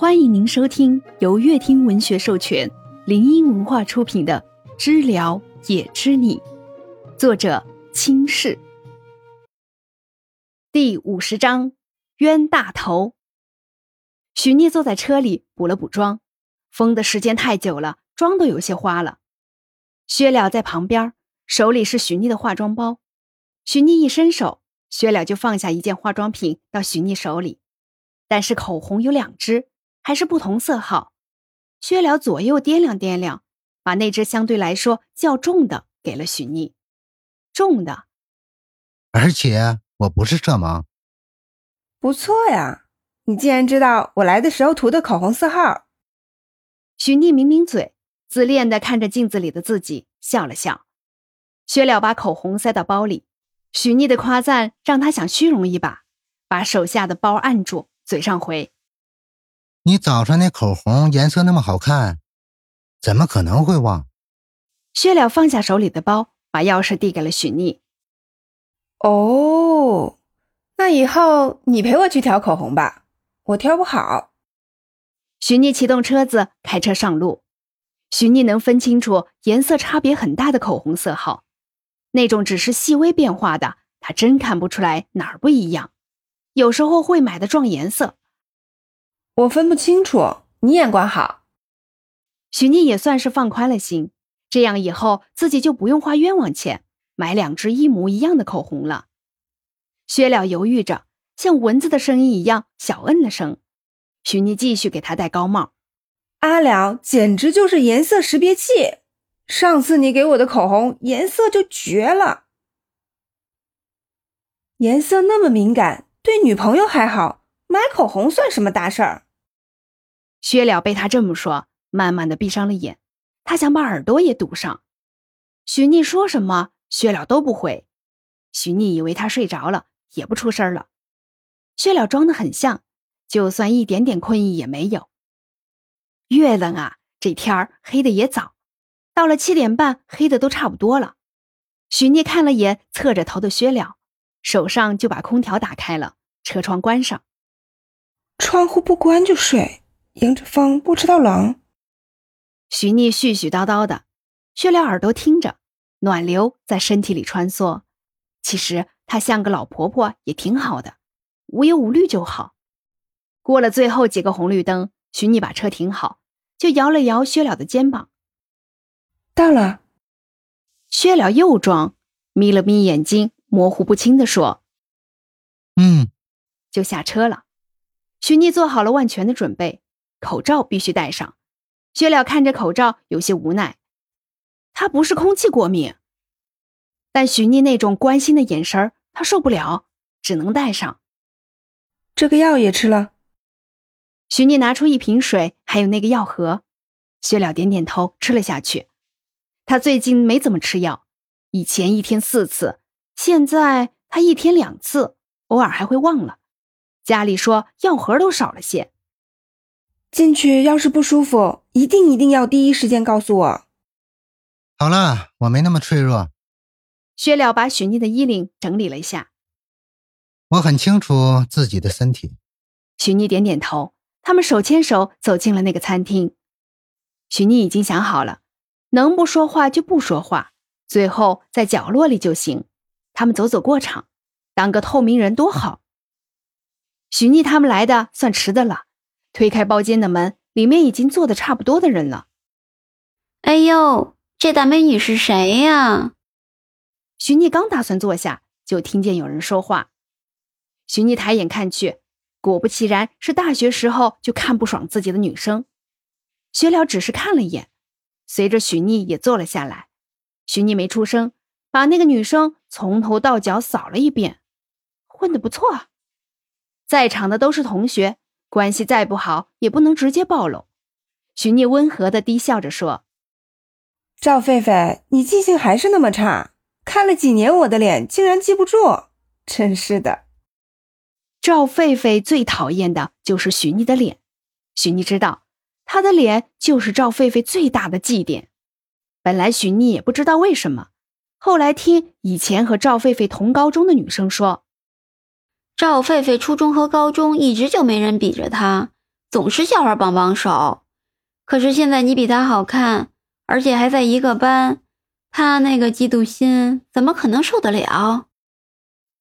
欢迎您收听由乐听文学授权、林音文化出品的《知了也知你》，作者清世。第五十章冤大头。许聂坐在车里补了补妆，封的时间太久了，妆都有些花了。薛了在旁边，手里是许聂的化妆包。许聂一伸手，薛了就放下一件化妆品到许聂手里，但是口红有两支。还是不同色号，薛了左右掂量掂量，把那只相对来说较重的给了许逆。重的，而且我不是色盲。不错呀，你竟然知道我来的时候涂的口红色号。许逆抿抿嘴，自恋的看着镜子里的自己，笑了笑。薛了把口红塞到包里，许逆的夸赞让他想虚荣一把，把手下的包按住，嘴上回。你早上那口红颜色那么好看，怎么可能会忘？薛了放下手里的包，把钥匙递给了许逆。哦，那以后你陪我去挑口红吧，我挑不好。许逆启动车子，开车上路。许逆能分清楚颜色差别很大的口红色号，那种只是细微变化的，他真看不出来哪儿不一样。有时候会买的撞颜色。我分不清楚，你眼光好。许妮也算是放宽了心，这样以后自己就不用花冤枉钱买两支一模一样的口红了。薛了犹豫着，像蚊子的声音一样小嗯了声。许妮继续给他戴高帽。阿了简直就是颜色识别器，上次你给我的口红颜色就绝了。颜色那么敏感，对女朋友还好，买口红算什么大事儿？薛了被他这么说，慢慢的闭上了眼。他想把耳朵也堵上。许逆说什么，薛了都不回。许逆以为他睡着了，也不出声了。薛了装的很像，就算一点点困意也没有。月冷啊，这天儿黑的也早，到了七点半，黑的都差不多了。许逆看了眼侧着头的薛了，手上就把空调打开了，车窗关上。窗户不关就睡。迎着风不知道冷。徐逆絮絮叨叨的，薛了耳朵听着，暖流在身体里穿梭。其实她像个老婆婆也挺好的，无忧无虑就好。过了最后几个红绿灯，徐逆把车停好，就摇了摇薛了的肩膀。到了。薛了又装，眯了眯眼睛，模糊不清的说：“嗯。”就下车了。徐逆做好了万全的准备。口罩必须戴上，薛了看着口罩有些无奈。他不是空气过敏，但许妮那种关心的眼神他受不了，只能戴上。这个药也吃了。许妮拿出一瓶水，还有那个药盒。薛了点点头，吃了下去。他最近没怎么吃药，以前一天四次，现在他一天两次，偶尔还会忘了。家里说药盒都少了些。进去要是不舒服，一定一定要第一时间告诉我。好了，我没那么脆弱。薛了把许妮的衣领整理了一下。我很清楚自己的身体。许妮点点头。他们手牵手走进了那个餐厅。许妮已经想好了，能不说话就不说话，最后在角落里就行。他们走走过场，当个透明人多好。许妮他们来的算迟的了。推开包间的门，里面已经坐的差不多的人了。哎呦，这大美女是谁呀？徐逆刚打算坐下，就听见有人说话。徐逆抬眼看去，果不其然，是大学时候就看不爽自己的女生。薛了只是看了一眼，随着许逆也坐了下来。许逆没出声，把那个女生从头到脚扫了一遍，混得不错。在场的都是同学。关系再不好，也不能直接暴露。许聂温和的低笑着说：“赵狒狒，你记性还是那么差，看了几年我的脸，竟然记不住，真是的。”赵狒狒最讨厌的就是许聂的脸。许聂知道，他的脸就是赵狒狒最大的忌点。本来许聂也不知道为什么，后来听以前和赵狒狒同高中的女生说。赵狒狒初中和高中一直就没人比着她，总是笑话帮帮手。可是现在你比他好看，而且还在一个班，他那个嫉妒心怎么可能受得了？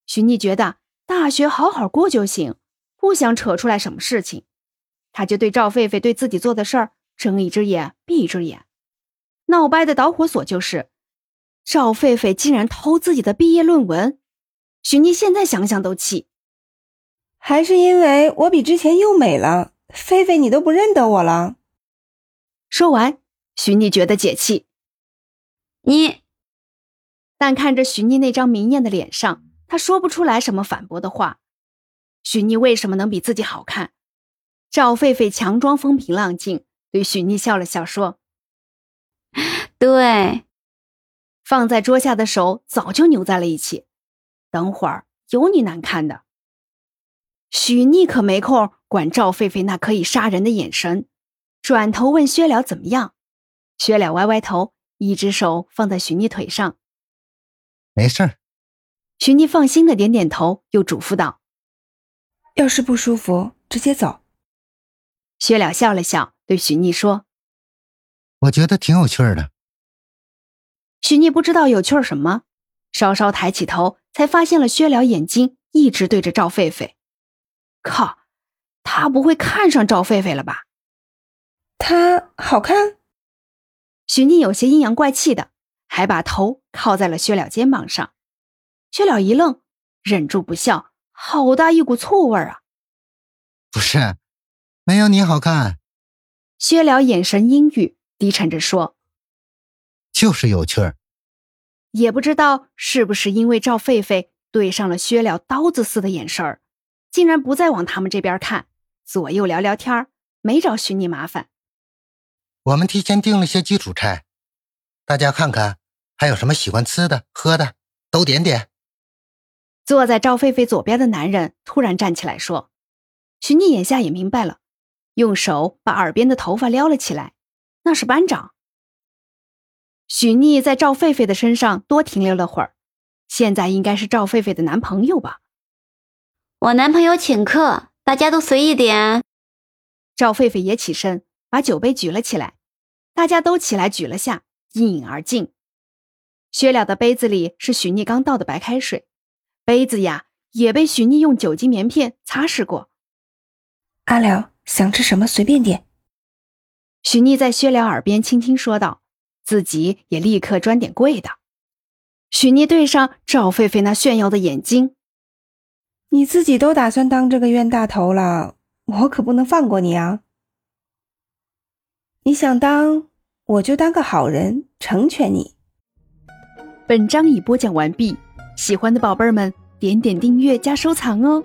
许妮觉得大学好好过就行，不想扯出来什么事情。他就对赵狒狒对自己做的事儿睁一只眼闭一只眼。闹掰的导火索就是赵狒狒竟然偷自己的毕业论文。许妮现在想想都气。还是因为我比之前又美了，菲菲你都不认得我了。说完，许妮觉得解气。你，但看着许妮那张明艳的脸上，她说不出来什么反驳的话。许妮为什么能比自己好看？赵狒狒强装风平浪静，对许妮笑了笑，说：“对。”放在桌下的手早就扭在了一起。等会儿有你难看的。许妮可没空管赵狒狒那可以杀人的眼神，转头问薛了怎么样。薛了歪歪头，一只手放在许妮腿上，没事儿。许妮放心的点点头，又嘱咐道：“要是不舒服，直接走。”薛了笑了笑，对许妮说：“我觉得挺有趣的。”许妮不知道有趣什么，稍稍抬起头，才发现了薛了眼睛一直对着赵狒狒。靠，他不会看上赵狒狒了吧？他好看。许宁有些阴阳怪气的，还把头靠在了薛了肩膀上。薛了一愣，忍住不笑，好大一股醋味啊！不是。没有你好看，薛了眼神阴郁，低沉着说：“就是有趣儿。”也不知道是不是因为赵狒狒对上了薛了刀子似的眼神儿，竟然不再往他们这边看，左右聊聊天儿，没找许妮麻烦。我们提前订了些基础菜，大家看看还有什么喜欢吃的、喝的，都点点。坐在赵狒狒左边的男人突然站起来说：“许妮眼下也明白了。”用手把耳边的头发撩了起来，那是班长。许妮在赵狒狒的身上多停留了会儿，现在应该是赵狒狒的男朋友吧？我男朋友请客，大家都随意点。赵狒狒也起身，把酒杯举了起来，大家都起来举了下，一饮而尽。薛了的杯子里是许逆刚倒的白开水，杯子呀也被许逆用酒精棉片擦拭过。阿了。想吃什么随便点。许逆在薛了耳边轻轻说道，自己也立刻专点贵的。许逆对上赵狒狒那炫耀的眼睛，你自己都打算当这个冤大头了，我可不能放过你啊！你想当，我就当个好人，成全你。本章已播讲完毕，喜欢的宝贝们点点订阅加收藏哦。